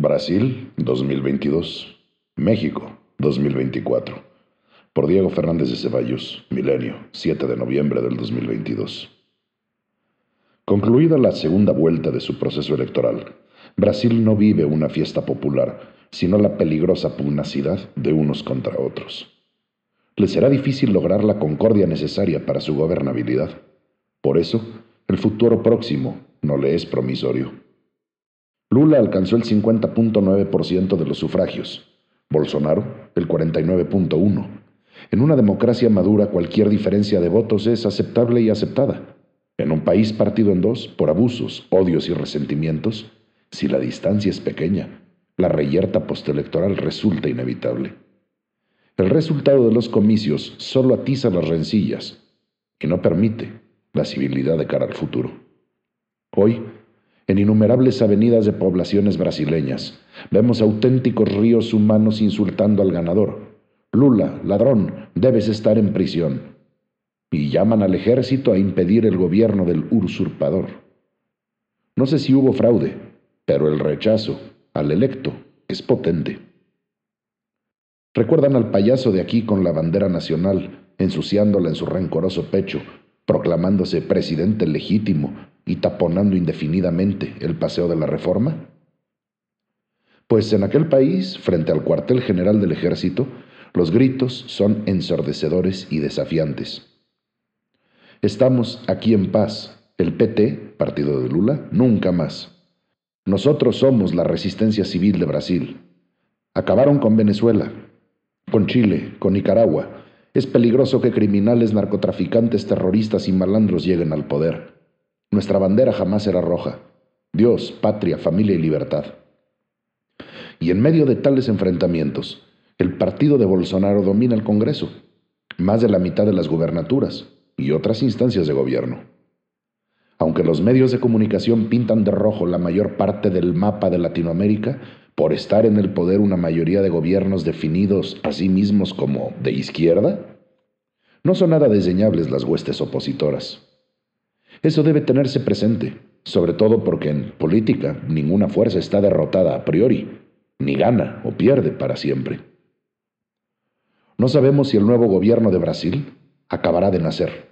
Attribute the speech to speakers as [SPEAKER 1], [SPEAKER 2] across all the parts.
[SPEAKER 1] Brasil 2022. México 2024. Por Diego Fernández de Ceballos, Milenio, 7 de noviembre del 2022. Concluida la segunda vuelta de su proceso electoral, Brasil no vive una fiesta popular, sino la peligrosa pugnacidad de unos contra otros. Le será difícil lograr la concordia necesaria para su gobernabilidad. Por eso, el futuro próximo no le es promisorio. Lula alcanzó el 50.9% de los sufragios, Bolsonaro el 49.1%. En una democracia madura cualquier diferencia de votos es aceptable y aceptada. En un país partido en dos por abusos, odios y resentimientos, si la distancia es pequeña, la reyerta postelectoral resulta inevitable. El resultado de los comicios solo atiza las rencillas y no permite la civilidad de cara al futuro. Hoy, en innumerables avenidas de poblaciones brasileñas, vemos auténticos ríos humanos insultando al ganador. Lula, ladrón, debes estar en prisión y llaman al ejército a impedir el gobierno del usurpador. No sé si hubo fraude, pero el rechazo al electo es potente. Recuerdan al payaso de aquí con la bandera nacional, ensuciándola en su rencoroso pecho, proclamándose presidente legítimo y taponando indefinidamente el paseo de la reforma? Pues en aquel país, frente al cuartel general del ejército, los gritos son ensordecedores y desafiantes. Estamos aquí en paz. El PT, partido de Lula, nunca más. Nosotros somos la resistencia civil de Brasil. Acabaron con Venezuela, con Chile, con Nicaragua. Es peligroso que criminales, narcotraficantes, terroristas y malandros lleguen al poder. Nuestra bandera jamás será roja. Dios, patria, familia y libertad. Y en medio de tales enfrentamientos, el partido de Bolsonaro domina el Congreso, más de la mitad de las gubernaturas, y otras instancias de gobierno. Aunque los medios de comunicación pintan de rojo la mayor parte del mapa de Latinoamérica, por estar en el poder una mayoría de gobiernos definidos a sí mismos como de izquierda, no son nada desdeñables las huestes opositoras. Eso debe tenerse presente, sobre todo porque en política ninguna fuerza está derrotada a priori, ni gana o pierde para siempre. No sabemos si el nuevo gobierno de Brasil acabará de nacer.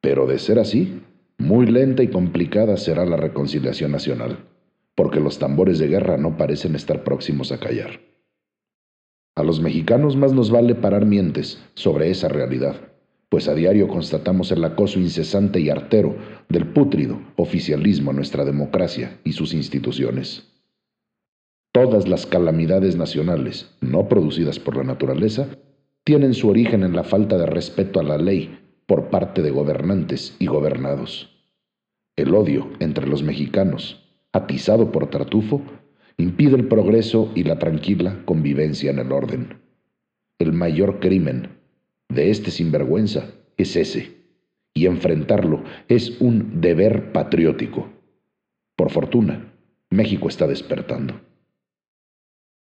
[SPEAKER 1] Pero de ser así, muy lenta y complicada será la reconciliación nacional, porque los tambores de guerra no parecen estar próximos a callar. A los mexicanos más nos vale parar mientes sobre esa realidad, pues a diario constatamos el acoso incesante y artero del pútrido oficialismo a nuestra democracia y sus instituciones. Todas las calamidades nacionales, no producidas por la naturaleza, tienen su origen en la falta de respeto a la ley por parte de gobernantes y gobernados. El odio entre los mexicanos, atizado por Tartufo, impide el progreso y la tranquila convivencia en el orden. El mayor crimen de este sinvergüenza es ese, y enfrentarlo es un deber patriótico. Por fortuna, México está despertando.